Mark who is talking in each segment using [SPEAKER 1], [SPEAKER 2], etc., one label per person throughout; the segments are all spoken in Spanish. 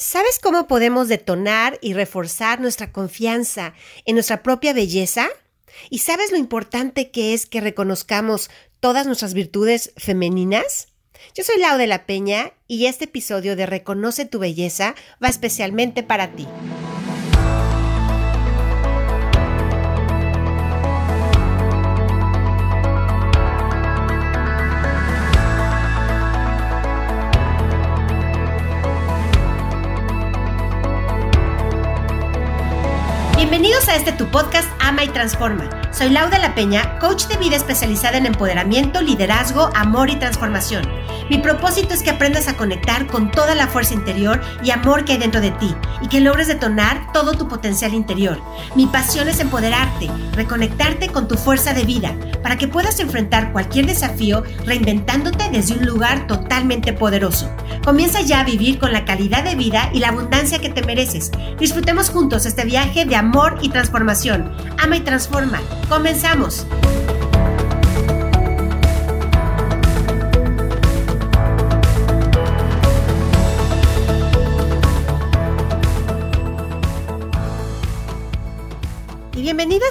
[SPEAKER 1] ¿Sabes cómo podemos detonar y reforzar nuestra confianza en nuestra propia belleza? ¿Y sabes lo importante que es que reconozcamos todas nuestras virtudes femeninas? Yo soy Lau de la Peña y este episodio de Reconoce tu belleza va especialmente para ti. Bienvenidos a este tu podcast Ama y Transforma. Soy Lauda La Peña, coach de vida especializada en empoderamiento, liderazgo, amor y transformación. Mi propósito es que aprendas a conectar con toda la fuerza interior y amor que hay dentro de ti y que logres detonar todo tu potencial interior. Mi pasión es empoderarte, reconectarte con tu fuerza de vida para que puedas enfrentar cualquier desafío reinventándote desde un lugar totalmente poderoso. Comienza ya a vivir con la calidad de vida y la abundancia que te mereces. Disfrutemos juntos este viaje de amor y transformación. Ama y transforma. Comenzamos.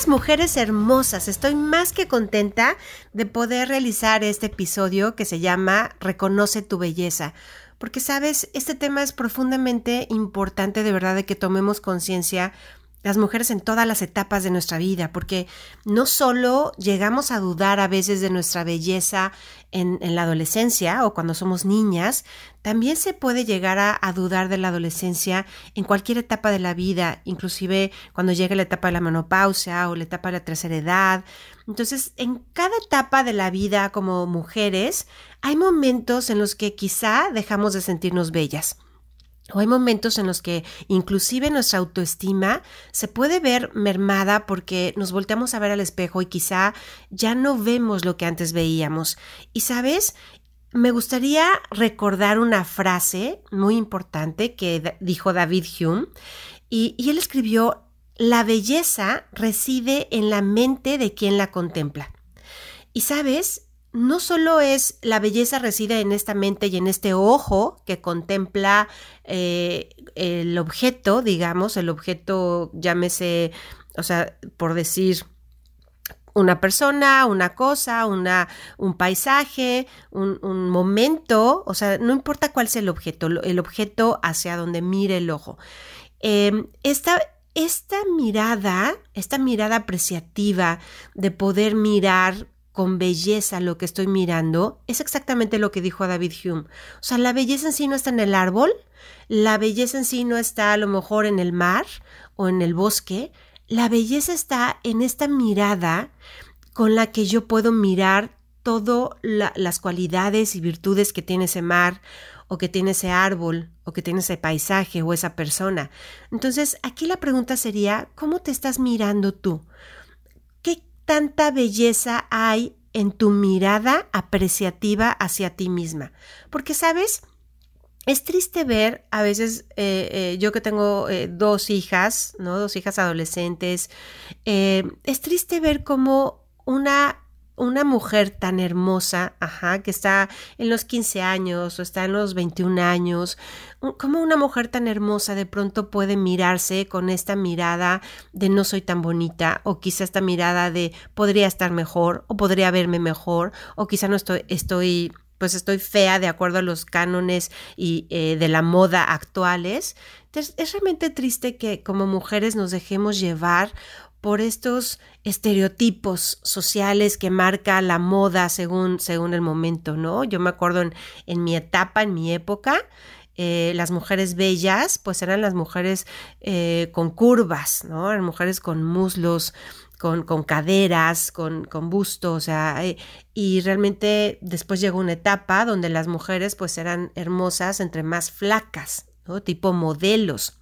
[SPEAKER 1] Mujeres hermosas. Estoy más que contenta de poder realizar este episodio que se llama Reconoce tu belleza. Porque sabes, este tema es profundamente importante de verdad de que tomemos conciencia las mujeres en todas las etapas de nuestra vida, porque no solo llegamos a dudar a veces de nuestra belleza en, la adolescencia o cuando somos niñas, también se puede llegar a, dudar de la adolescencia en cualquier etapa de la vida, inclusive cuando llega la etapa de la menopausia o la etapa de la tercera edad. Entonces, en cada etapa de la vida como mujeres, hay momentos en los que quizá dejamos de sentirnos bellas. O hay momentos en los que inclusive nuestra autoestima se puede ver mermada porque nos volteamos a ver al espejo y quizá ya no vemos lo que antes veíamos. Y sabes, me gustaría recordar una frase muy importante que dijo David Hume y, y él escribió, la belleza reside en la mente de quien la contempla. Y sabes, no solo es la belleza reside en esta mente y en este ojo que contempla eh, el objeto, digamos, el objeto, llámese, o sea, por decir, una persona, una cosa, una, un paisaje, un, momento, o sea, no importa cuál sea el objeto, el objeto hacia donde mire el ojo. Em, esta, esta mirada, esta mirada apreciativa de poder mirar con belleza lo que estoy mirando, es exactamente lo que dijo David Hume. O sea, la belleza en sí no está en el árbol, la belleza en sí no está a lo mejor en el mar o en el bosque, la belleza está en esta mirada con la que yo puedo mirar todas las cualidades y virtudes que tiene ese mar o que tiene ese árbol o que tiene ese paisaje o esa persona. Entonces, aquí la pregunta sería, ¿cómo te estás mirando tú? Tanta belleza hay en tu mirada apreciativa hacia ti misma? Porque, ¿sabes? Es triste ver a veces, eh, eh, yo que tengo eh, dos hijas, ¿no? Dos hijas adolescentes, es triste ver cómo una una mujer tan hermosa, ajá, que está en los 15 años o está en los 21 años, como una mujer tan hermosa de pronto puede mirarse con esta mirada de no soy tan bonita o quizá esta mirada de podría estar mejor o podría verme mejor o quizá no estoy, estoy pues estoy fea de acuerdo a los cánones y eh, de la moda actuales. Entonces, es realmente triste que como mujeres nos dejemos llevar por estos estereotipos sociales que marca la moda según, según el momento, ¿no? Yo me acuerdo en, mi etapa, en mi época, eh, las mujeres bellas, pues eran las mujeres eh, con curvas, ¿no? Eran mujeres con muslos, con, con caderas, con, con, o sea, eh, y realmente después llegó una etapa donde las mujeres pues eran hermosas entre más flacas, ¿no? Tipo modelos.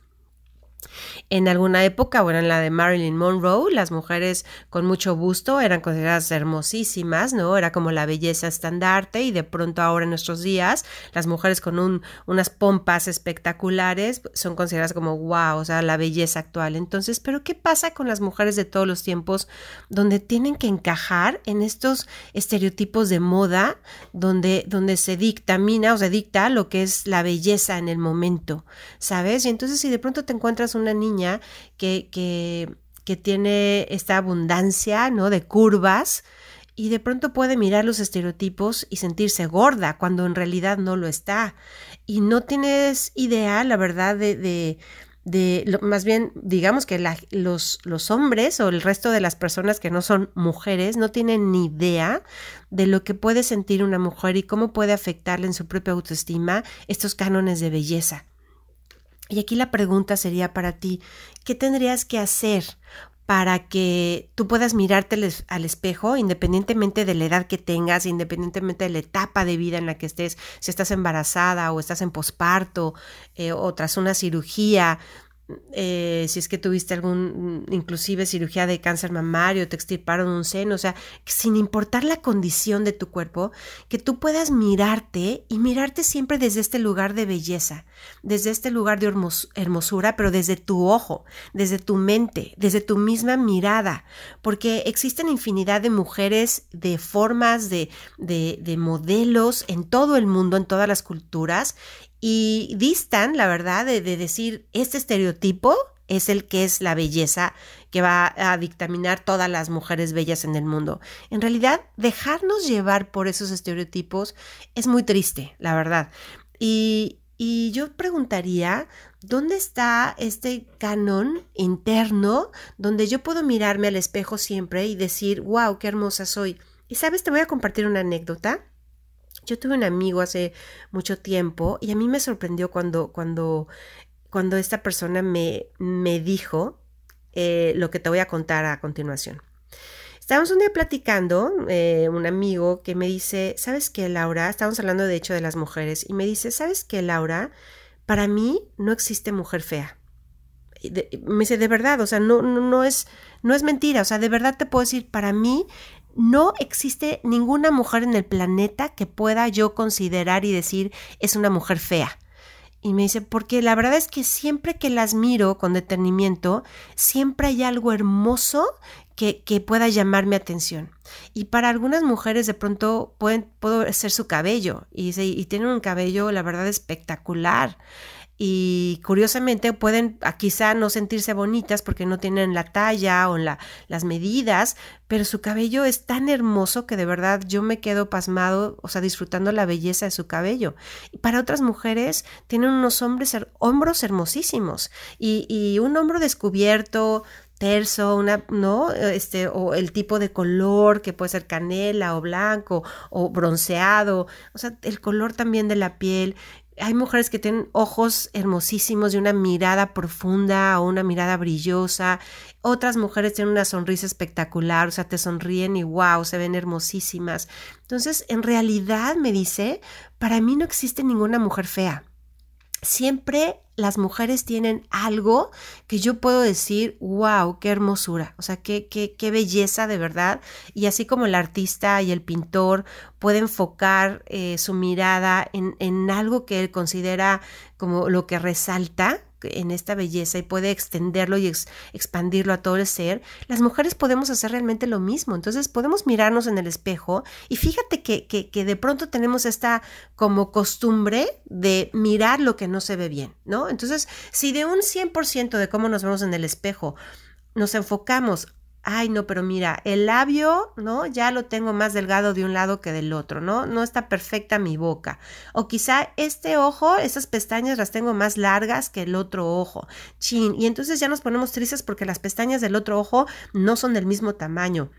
[SPEAKER 1] En alguna época, bueno, en la de Marilyn Monroe, las mujeres con mucho busto eran consideradas hermosísimas, ¿no? Era como la belleza estandarte y de pronto ahora en nuestros días, las mujeres con un, unas pompas espectaculares son consideradas como wow, o sea, la belleza actual. Entonces, ¿pero qué pasa con las mujeres de todos los tiempos donde tienen que encajar en estos estereotipos de moda, donde, donde se dictamina o se dicta lo que es la belleza en el momento, ¿sabes? Y entonces si de pronto te encuentras una niña que, que, tiene esta abundancia, ¿no? De curvas, y de pronto puede mirar los estereotipos y sentirse gorda cuando en realidad no lo está. Y no tienes idea, la verdad, de, de, de más bien, digamos que los, los hombres o el resto de las personas que no son mujeres no tienen ni idea de lo que puede sentir una mujer y cómo puede afectarle en su propia autoestima estos cánones de belleza. Y aquí la pregunta sería para ti, ¿qué tendrías que hacer para que tú puedas mirarte al espejo independientemente de la edad que tengas, independientemente de la etapa de vida en la que estés, si estás embarazada o estás en posparto eh, o tras una cirugía, eh, si es que tuviste algún, inclusive cirugía de cáncer mamario, te extirparon un seno, o sea, sin importar la condición de tu cuerpo, que tú puedas mirarte y mirarte siempre desde este lugar de belleza, desde este lugar de hermosura, pero desde tu ojo, desde tu mente, desde tu misma mirada, porque existen infinidad de mujeres, de formas, de, de, de modelos en todo el mundo, en todas las culturas, y distan, la verdad, de, decir, este estereotipo es el que es la belleza que va a dictaminar todas las mujeres bellas en el mundo. En realidad, dejarnos llevar por esos estereotipos es muy triste, la verdad. Y, y yo preguntaría, ¿dónde está este canon interno donde yo puedo mirarme al espejo siempre y decir, wow, qué hermosa soy? Y sabes, te voy a compartir una anécdota yo tuve un amigo hace mucho tiempo y a mí me sorprendió cuando, cuando, cuando esta persona me, me dijo eh, lo que te voy a contar a continuación. Estábamos un día platicando, eh, un amigo que me dice, ¿sabes qué, Laura? Estábamos hablando de hecho de las mujeres y me dice, ¿sabes qué, Laura? Para mí no existe mujer fea. me dice, de verdad, o sea, no, no, no, es, no es mentira, o sea, de verdad te puedo decir, para mí no existe ninguna mujer en el planeta que pueda yo considerar y decir es una mujer fea. Y me dice, porque la verdad es que siempre que las miro con detenimiento, siempre hay algo hermoso que, que pueda llamar mi atención. Y para algunas mujeres de pronto pueden, puedo ser su cabello y, y tienen un cabello, la verdad, espectacular y curiosamente pueden quizá no sentirse bonitas porque no tienen la talla o la, las medidas, pero su cabello es tan hermoso que de verdad yo me quedo pasmado, o sea, disfrutando la belleza de su cabello. Y para otras mujeres tienen unos hombres, hombros hermosísimos y, y un hombro descubierto, terso, una, ¿no? Este, o el tipo de color que puede ser canela o blanco o bronceado, o sea, el color también de la piel hay mujeres que tienen ojos hermosísimos y una mirada profunda o una mirada brillosa. Otras mujeres tienen una sonrisa espectacular, o sea, te sonríen y wow, se ven hermosísimas. Entonces, en realidad, me dice, para mí no existe ninguna mujer fea siempre las mujeres tienen algo que yo puedo decir, wow, qué hermosura, o sea, qué, qué, qué belleza de verdad. Y así como el artista y el pintor puede enfocar eh, su mirada en, en algo que él considera como lo que resalta, en esta belleza y puede extenderlo y expandirlo a todo el ser, las mujeres podemos hacer realmente lo mismo. Entonces podemos mirarnos en el espejo y fíjate que, que, de pronto tenemos esta como costumbre de mirar lo que no se ve bien, ¿no? Entonces, si de un 100% de cómo nos vemos en el espejo nos enfocamos ay, no, pero mira, el labio, ¿no? Ya lo tengo más delgado de un lado que del otro, ¿no? No está perfecta mi boca. O quizá este ojo, esas pestañas las tengo más largas que el otro ojo. Chin. Y entonces ya nos ponemos tristes porque las pestañas del otro ojo no son del mismo tamaño.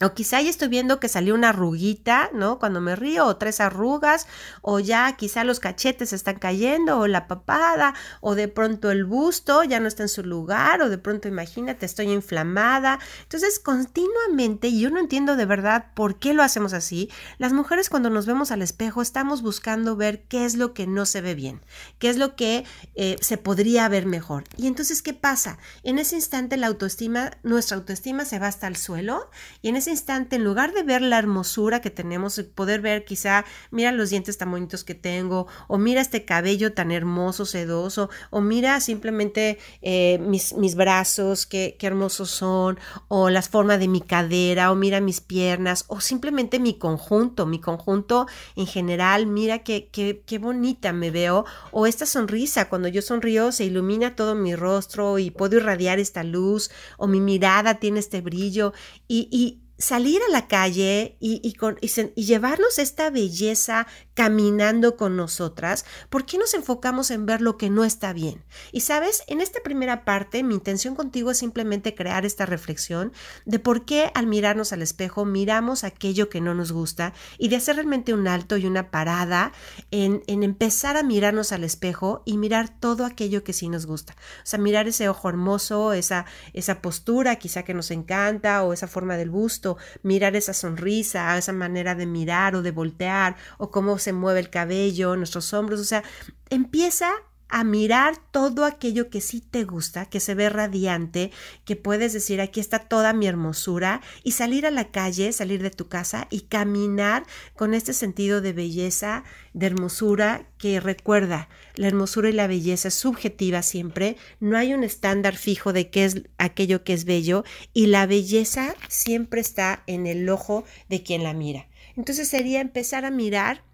[SPEAKER 1] O quizá ya estoy viendo que salió una arruguita, ¿no? Cuando me río, o tres arrugas, o ya quizá los cachetes están cayendo, o la papada, o de pronto el busto ya no está en su lugar, o de pronto imagínate, estoy inflamada. Entonces, continuamente, y yo no entiendo de verdad por qué lo hacemos así, las mujeres cuando nos vemos al espejo estamos buscando ver qué es lo que no se ve bien, qué es lo que eh, se podría ver mejor. Y entonces, ¿qué pasa? En ese instante la autoestima, nuestra autoestima se va hasta el suelo, y en ese instante, en lugar de ver la hermosura que tenemos, poder ver quizá, mira los dientes tan bonitos que tengo, o mira este cabello tan hermoso, sedoso, o mira simplemente eh, mis, mis, brazos, qué, qué, hermosos son, o la forma de mi cadera, o mira mis piernas, o simplemente mi conjunto, mi conjunto en general, mira qué, qué, qué bonita me veo, o esta sonrisa, cuando yo sonrío se ilumina todo mi rostro y puedo irradiar esta luz, o mi mirada tiene este brillo, y, y salir a la calle y, con, y, llevarnos esta belleza caminando con nosotras, ¿por qué nos enfocamos en ver lo que no está bien? Y sabes, en esta primera parte mi intención contigo es simplemente crear esta reflexión de por qué al mirarnos al espejo miramos aquello que no nos gusta y de hacer realmente un alto y una parada en, en empezar a mirarnos al espejo y mirar todo aquello que sí nos gusta. O sea, mirar ese ojo hermoso, esa, esa postura quizá que nos encanta o esa forma del busto mirar esa sonrisa, esa manera de mirar o de voltear, o cómo se mueve el cabello, nuestros hombros, o sea, empieza a mirar todo aquello que sí te gusta, que se ve radiante, que puedes decir aquí está toda mi hermosura y salir a la calle, salir de tu casa y caminar con este sentido de belleza, de hermosura que recuerda, la hermosura y la belleza es subjetiva siempre, no hay un estándar fijo de qué es aquello que es bello y la belleza siempre está en el ojo de quien la mira. Entonces sería empezar a mirar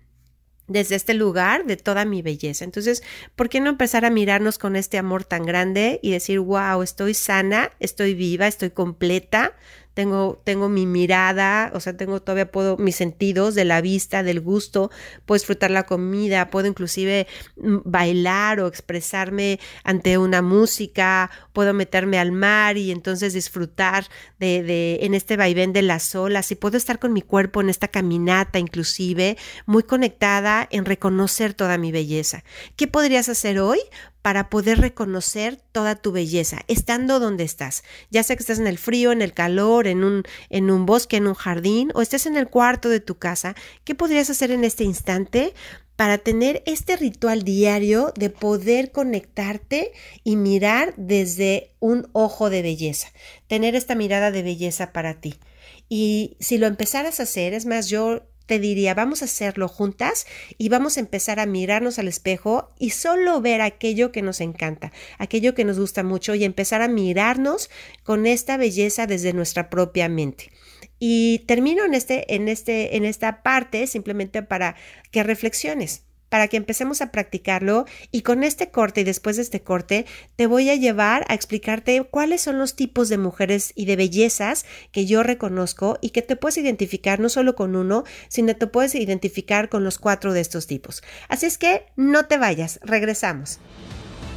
[SPEAKER 1] desde este lugar de toda mi belleza. Entonces, ¿por qué no empezar a mirarnos con este amor tan grande y decir, wow, estoy sana, estoy viva, estoy completa, tengo, tengo mi mirada, o sea, tengo todavía puedo mis sentidos de la vista, del gusto, puedo disfrutar la comida, puedo inclusive mm, bailar o expresarme ante una música, puedo meterme al mar y entonces disfrutar de, de en este vaivén de las olas y puedo estar con mi cuerpo en esta caminata inclusive, muy conectada en reconocer toda mi belleza. ¿Qué podrías hacer hoy? Para poder reconocer toda tu belleza, estando donde estás. Ya sea que estés en el frío, en el calor, en un, en un bosque, en un jardín, o estés en el cuarto de tu casa, ¿qué podrías hacer en este instante para tener este ritual diario de poder conectarte y mirar desde un ojo de belleza, tener esta mirada de belleza para ti. Y si lo empezaras a hacer, es más, yo te diría, vamos a hacerlo juntas y vamos a empezar a mirarnos al espejo y solo ver aquello que nos encanta, aquello que nos gusta mucho y empezar a mirarnos con esta belleza desde nuestra propia mente. Y termino en, este, en, este, en esta parte simplemente para que reflexiones para que empecemos a practicarlo y con este corte y después de este corte te voy a llevar a explicarte cuáles son los tipos de mujeres y de bellezas que yo reconozco y que te puedes identificar no solo con uno, sino te puedes identificar con los cuatro de estos tipos. Así es que no te vayas, regresamos.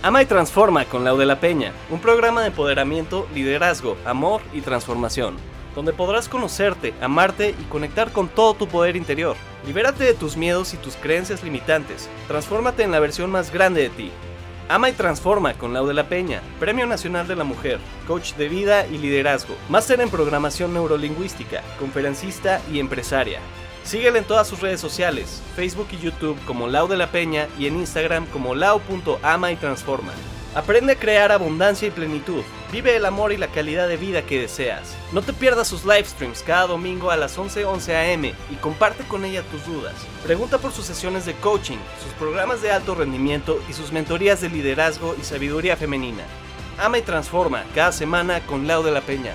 [SPEAKER 2] Ama y Transforma con Lau de la Peña, un programa de empoderamiento, liderazgo, amor y transformación donde podrás conocerte, amarte y conectar con todo tu poder interior. Libérate de tus miedos y tus creencias limitantes. Transfórmate en la versión más grande de ti. Ama y transforma con Lau de la Peña, Premio Nacional de la Mujer, coach de vida y liderazgo, máster en programación neurolingüística, conferencista y empresaria. Síguela en todas sus redes sociales, Facebook y YouTube como Lau de la Peña y en Instagram como lau.ama y transforma. Aprende a crear abundancia y plenitud. Vive el amor y la calidad de vida que deseas. No te pierdas sus live streams cada domingo a las 11:11 am y comparte con ella tus dudas. Pregunta por sus sesiones de coaching, sus programas de alto rendimiento y sus mentorías de liderazgo y sabiduría femenina. Ama y transforma cada semana con Lau de la Peña.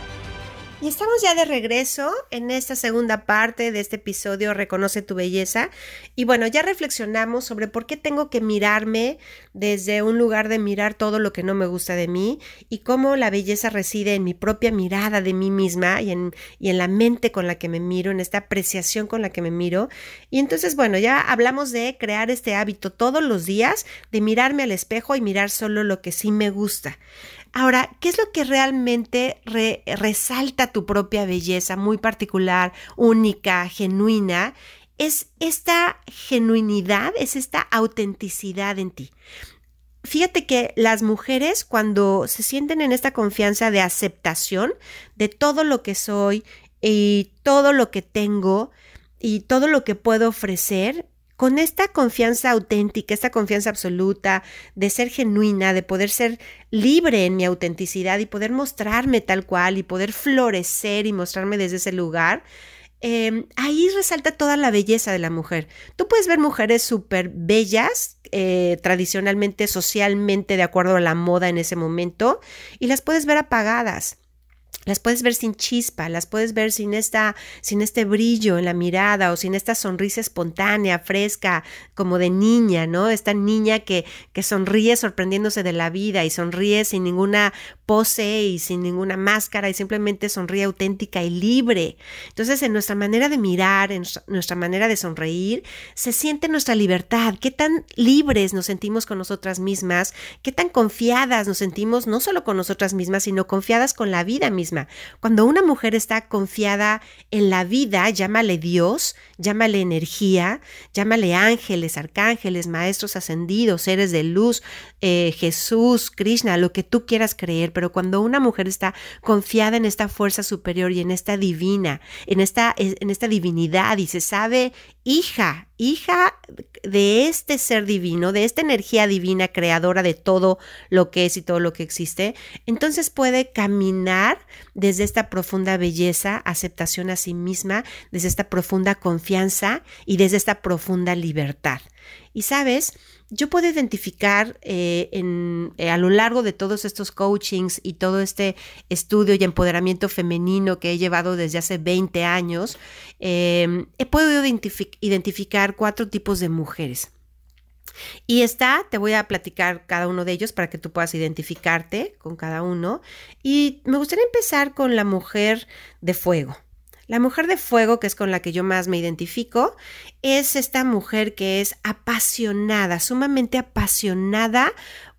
[SPEAKER 1] Y estamos ya de regreso en esta segunda parte de este episodio Reconoce tu belleza. Y bueno, ya reflexionamos sobre por qué tengo que mirarme desde un lugar de mirar todo lo que no me gusta de mí y cómo la belleza reside en mi propia mirada de mí misma y en, y en la mente con la que me miro, en esta apreciación con la que me miro. Y entonces, bueno, ya hablamos de crear este hábito todos los días de mirarme al espejo y mirar solo lo que sí me gusta. Ahora, ¿qué es lo que realmente resalta tu propia belleza muy particular, única, genuina? Es esta genuinidad, es esta autenticidad en ti. Fíjate que las mujeres cuando se sienten en esta confianza de aceptación de todo lo que soy y todo lo que tengo y todo lo que puedo ofrecer, con esta confianza auténtica, esta confianza absoluta, de ser genuina, de poder ser libre en mi autenticidad y poder mostrarme tal cual y poder florecer y mostrarme desde ese lugar, em, ahí resalta toda la belleza de la mujer. Tú puedes ver mujeres súper bellas, eh, tradicionalmente, socialmente, de acuerdo a la moda en ese momento, y las puedes ver apagadas las puedes ver sin chispa, las puedes ver sin esta, sin este brillo en la mirada o sin esta sonrisa espontánea, fresca, como de niña, ¿no? Esta niña que, que sonríe sorprendiéndose de la vida y sonríe sin ninguna pose y sin ninguna máscara y simplemente sonríe auténtica y libre. Entonces, en nuestra manera de mirar, en nuestra manera de sonreír, se siente nuestra libertad, qué tan libres nos sentimos con nosotras mismas, qué tan confiadas nos sentimos no solo con nosotras mismas, sino confiadas con la vida misma cuando una mujer está confiada en la vida, llámale Dios, llámale energía, llámale ángeles, arcángeles, maestros ascendidos, seres de luz, eh, Jesús, Krishna, lo que tú quieras creer, pero cuando una mujer está confiada en esta fuerza superior y en esta divina, en esta, en esta divinidad y se sabe hija, hija de este ser divino, de esta energía divina creadora de todo lo que es y todo lo que existe, entonces puede caminar desde esta profunda belleza, aceptación a sí misma, desde esta profunda confianza y desde esta profunda libertad. Y sabes, yo puedo identificar eh, eh, a lo largo de todos estos coachings y todo este estudio y empoderamiento femenino que he llevado desde hace 20 años, em, he podido identificar cuatro tipos de mujeres. Y está, te voy a platicar cada uno de ellos para que tú puedas identificarte con cada uno. Y me gustaría empezar con la mujer de fuego. La mujer de fuego, que es con la que yo más me identifico, es esta mujer que es apasionada, sumamente apasionada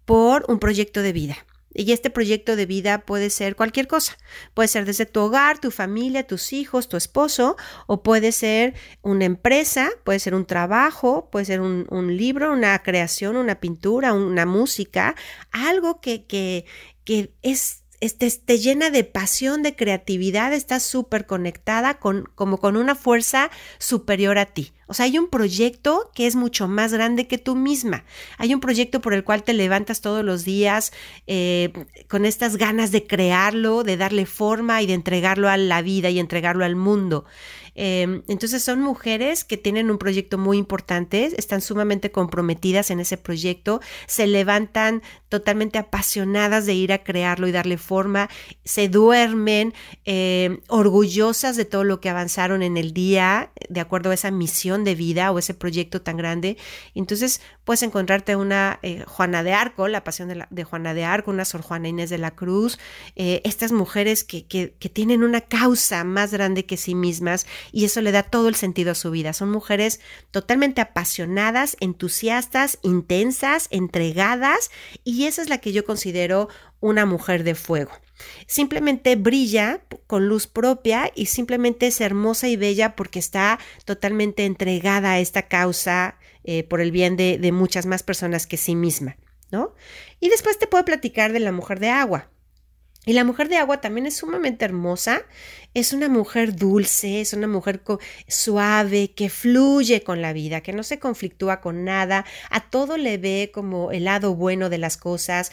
[SPEAKER 1] por un proyecto de vida. Y este proyecto de vida puede ser cualquier cosa. Puede ser desde tu hogar, tu familia, tus hijos, tu esposo, o puede ser una empresa, puede ser un trabajo, puede ser un, libro, una creación, una pintura, una música, algo que, que, que es este, te llena de pasión, de creatividad, estás súper conectada con, como con una fuerza superior a ti. O sea, hay un proyecto que es mucho más grande que tú misma. Hay un proyecto por el cual te levantas todos los días eh, con estas ganas de crearlo, de darle forma y de entregarlo a la vida y entregarlo al mundo. Em, entonces son mujeres que tienen un proyecto muy importante, están sumamente comprometidas en ese proyecto, se levantan totalmente apasionadas de ir a crearlo y darle forma, se duermen em, orgullosas de todo lo que avanzaron en el día, de acuerdo a esa misión de vida o ese proyecto tan grande. Entonces puedes encontrarte una eh, Juana de Arco, la pasión de, Juana de Arco, una Sor Juana Inés de la Cruz, eh, estas mujeres que, que tienen una causa más grande que sí mismas y eso le da todo el sentido a su vida. Son mujeres totalmente apasionadas, entusiastas, intensas, entregadas y esa es la que yo considero una mujer de fuego. Simplemente brilla con luz propia y simplemente es hermosa y bella porque está totalmente entregada a esta causa eh, por el bien de, de muchas más personas que sí misma, ¿no? Y después te puedo platicar de la mujer de agua. Y la mujer de agua también es sumamente hermosa. Es una mujer dulce, es una mujer suave, que fluye con la vida, que no se conflictúa con nada, a todo le ve como el lado bueno de las cosas.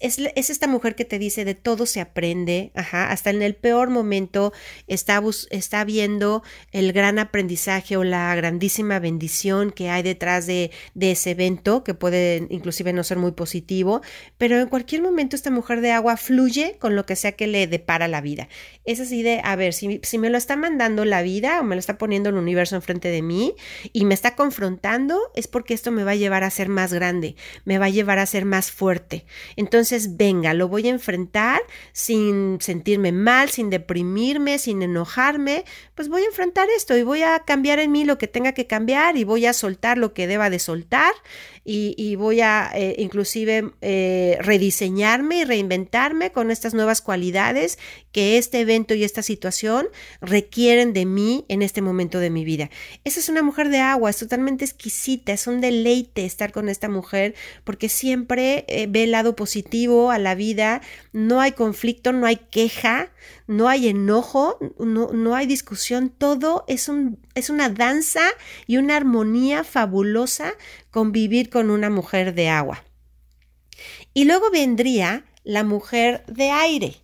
[SPEAKER 1] Es, esta mujer que te dice de todo se aprende, ajá, hasta en el peor momento está, está viendo el gran aprendizaje o la grandísima bendición que hay detrás de, de ese evento, que puede inclusive no ser muy positivo, pero en cualquier momento esta mujer de agua fluye con lo que sea que le depara la vida. Es así de, a ver, si, si me lo está mandando la vida o me lo está poniendo el universo enfrente de mí y me está confrontando, es porque esto me va a llevar a ser más grande, me va a llevar a ser más fuerte. Entonces, venga, lo voy a enfrentar sin sentirme mal, sin deprimirme, sin enojarme, pues voy a enfrentar esto y voy a cambiar en mí lo que tenga que cambiar y voy a soltar lo que deba de soltar y, voy a eh, inclusive eh, rediseñarme y reinventarme con estas nuevas cualidades que este evento y esta situación requieren de mí en este momento de mi vida. Esa es una mujer de agua, es totalmente exquisita, es un deleite estar con esta mujer porque siempre eh, ve el lado positivo a la vida, no hay conflicto, no hay queja, no hay enojo, no, no hay discusión, todo es, un, es una danza y una armonía fabulosa convivir con una mujer de agua. Y luego vendría la mujer de aire.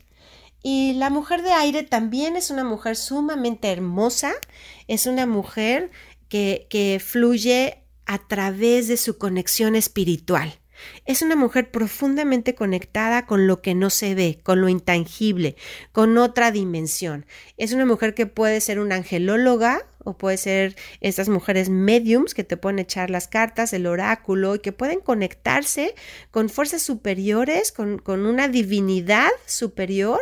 [SPEAKER 1] Y la mujer de aire también es una mujer sumamente hermosa, es una mujer que, que fluye a través de su conexión espiritual. Es una mujer profundamente conectada con lo que no se ve, con lo intangible, con otra dimensión. Es una mujer que puede ser una angelóloga o puede ser estas mujeres mediums que te pueden echar las cartas, el oráculo y que pueden conectarse con fuerzas superiores, con, con una divinidad superior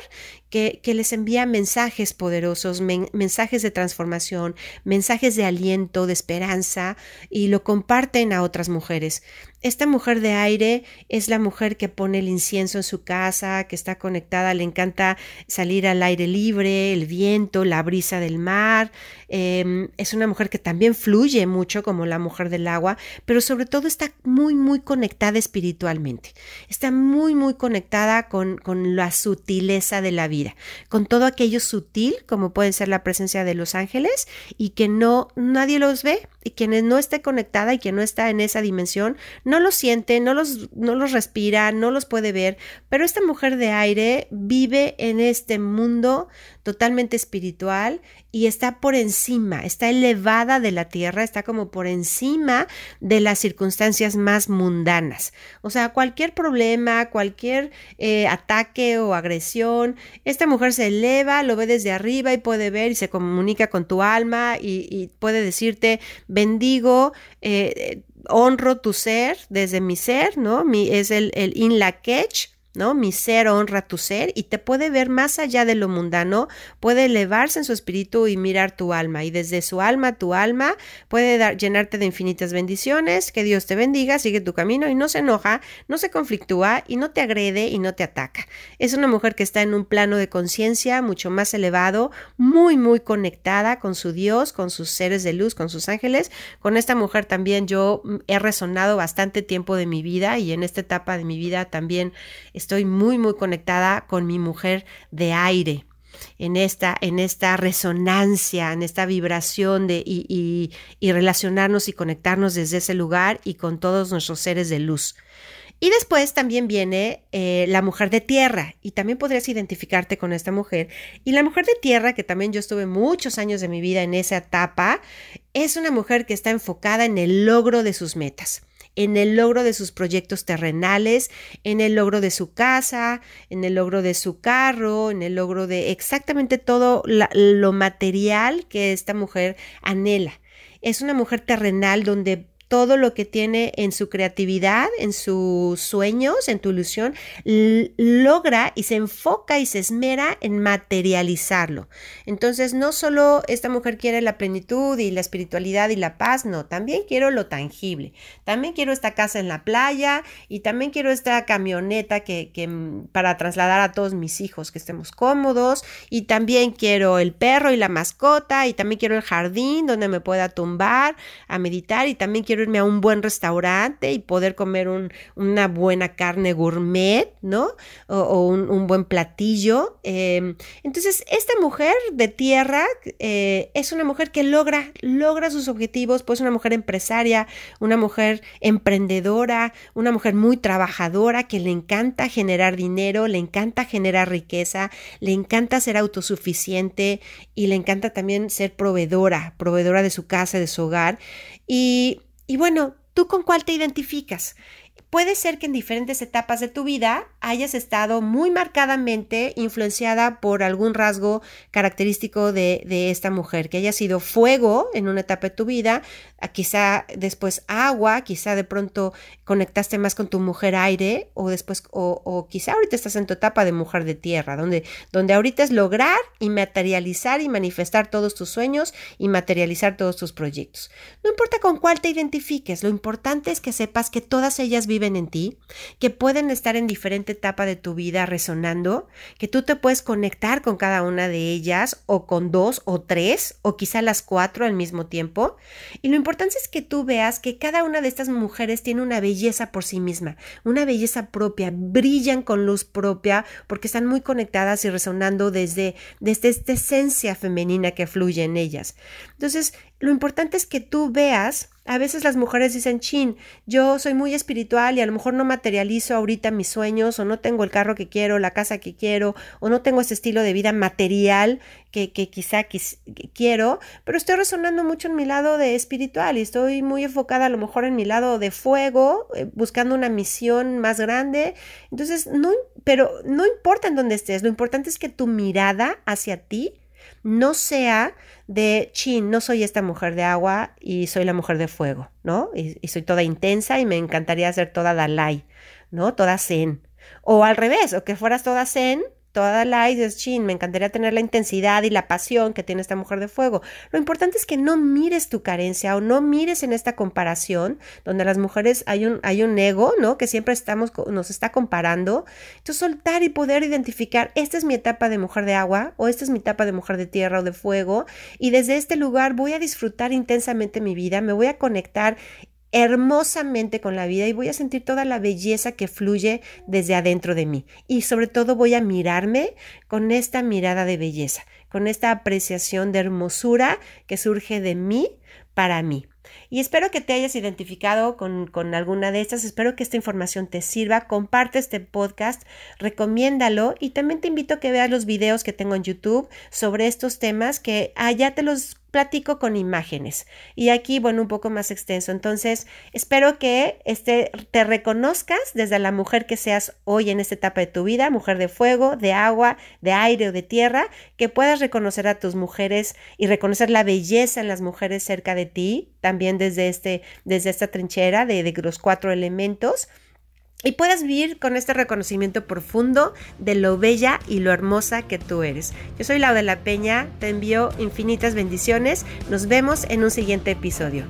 [SPEAKER 1] que, que, les envía mensajes poderosos, mensajes de transformación, mensajes de aliento, de esperanza y lo comparten a otras mujeres. Esta mujer de aire es la mujer que pone el incienso en su casa, que está conectada, le encanta salir al aire libre, el viento, la brisa del mar. Em, es una mujer que también fluye mucho como la mujer del agua, pero sobre todo está muy, muy conectada espiritualmente. Está muy, muy conectada con, con la sutileza de la vida, con todo aquello sutil, como puede ser la presencia de los ángeles, y que no nadie los ve, y quienes no esté conectada y que no está en esa dimensión, no los siente, no los, no los respira, no los puede ver, pero esta mujer de aire vive en este mundo totalmente espiritual y está por encima, está elevada de la tierra, está como por encima de las circunstancias más mundanas. O sea, cualquier problema, cualquier eh, ataque o agresión, esta mujer se eleva, lo ve desde arriba y puede ver y se comunica con tu alma y, puede decirte, bendigo. Eh, honro tu ser desde mi ser, ¿no? Mi, es el, el in la ¿no? Mi ser honra tu ser y te puede ver más allá de lo mundano, puede elevarse en su espíritu y mirar tu alma y desde su alma, tu alma puede dar, llenarte de infinitas bendiciones, que Dios te bendiga, sigue tu camino y no se enoja, no se conflictúa y no te agrede y no te ataca. Es una mujer que está en un plano de conciencia mucho más elevado, muy, muy conectada con su Dios, con sus seres de luz, con sus ángeles. Con esta mujer también yo he resonado bastante tiempo de mi vida y en esta etapa de mi vida también muy, muy conectada con mi mujer de aire. En esta, en esta resonancia, en esta vibración de y, relacionarnos y conectarnos desde ese lugar y con todos nuestros seres de luz. Y después también viene eh, la mujer de tierra, y también podrías identificarte con esta mujer. Y la mujer de tierra, que también yo estuve muchos años de mi vida en esa etapa, es una mujer que está enfocada en el logro de sus metas en el logro de sus proyectos terrenales, en el logro de su casa, en el logro de su carro, en el logro de exactamente todo lo material que esta mujer anhela. Es una mujer terrenal donde todo lo que tiene en su creatividad, en sus sueños, en tu ilusión, logra y se enfoca y se esmera en materializarlo. Entonces, no solo esta mujer quiere la plenitud y la espiritualidad y la paz, no, también quiero lo tangible. También quiero esta casa en la playa y también quiero esta camioneta que, mm, para trasladar a todos mis hijos que estemos cómodos y también quiero el perro y la mascota y también quiero el jardín donde me pueda tumbar a meditar y también quiero irme a un buen restaurante y poder comer una buena carne gourmet, ¿no? O, un, buen platillo. Em, entonces, esta mujer de tierra eh, es una mujer que logra, logra sus objetivos, pues una mujer empresaria, una mujer emprendedora, una mujer muy trabajadora que le encanta generar dinero, le encanta generar riqueza, le encanta ser autosuficiente y le encanta también ser proveedora, proveedora de su casa, de su hogar. Y y bueno, ¿tú con cuál te identificas? Puede ser que en diferentes etapas de tu vida hayas estado muy marcadamente influenciada por algún rasgo característico de, esta mujer, que haya sido fuego en una etapa de tu vida, quizá después agua, quizá de pronto conectaste más con tu mujer aire o después, o, quizá ahorita estás en tu etapa de mujer de tierra, donde, donde ahorita es lograr y materializar y manifestar todos tus sueños y materializar todos tus proyectos. No importa con cuál te identifiques, lo importante es que sepas que todas ellas viven en ti, que pueden estar en diferente etapa de tu vida resonando, que tú te puedes conectar con cada una de ellas o con dos o tres o quizá las cuatro al mismo tiempo. Y lo importante es que tú veas que cada una de estas mujeres tiene una belleza por sí misma, una belleza propia, brillan con luz propia porque están muy conectadas y resonando desde, desde esta esencia femenina que fluye en ellas. Entonces, lo importante es que tú veas, a veces las mujeres dicen, chin, yo soy muy espiritual y a lo mejor no materializo ahorita mis sueños o no tengo el carro que quiero, la casa que quiero o no tengo ese estilo de vida material que, quizá quiero, pero estoy resonando mucho en mi lado de espiritual y estoy muy enfocada a lo mejor en mi lado de fuego, eh, buscando una misión más grande. Entonces, no, pero no importa en dónde estés, lo importante es que tu mirada hacia ti no sea de, chin, no soy esta mujer de agua y soy la mujer de fuego, ¿no? Y, soy toda intensa y me encantaría ser toda Dalai, ¿no? Toda zen. O al revés, o que fueras toda zen toda la dices, chin, me encantaría tener la intensidad y la pasión que tiene esta mujer de fuego. Lo importante es que no mires tu carencia o no mires en esta comparación donde las mujeres hay un, hay un ego, ¿no? Que siempre estamos, nos está comparando. Entonces, soltar y poder identificar, esta es mi etapa de mujer de agua o esta es mi etapa de mujer de tierra o de fuego y desde este lugar voy a disfrutar intensamente mi vida, me voy a conectar hermosamente con la vida y voy a sentir toda la belleza que fluye desde adentro de mí. Y sobre todo voy a mirarme con esta mirada de belleza, con esta apreciación de hermosura que surge de mí para mí. Y espero que te hayas identificado con, con, alguna de estas. Espero que esta información te sirva. Comparte este podcast, recomiéndalo y también te invito a que veas los videos que tengo en YouTube sobre estos temas que allá te los platico con imágenes y aquí, bueno, un poco más extenso. Entonces, espero que este, te reconozcas desde la mujer que seas hoy en esta etapa de tu vida, mujer de fuego, de agua, de aire o de tierra, que puedas reconocer a tus mujeres y reconocer la belleza en las mujeres cerca de ti, también desde, este, desde esta trinchera de, de los cuatro elementos y puedas vivir con este reconocimiento profundo de lo bella y lo hermosa que tú eres. Yo soy Laura de la Peña, te envío infinitas bendiciones, nos vemos en un siguiente episodio.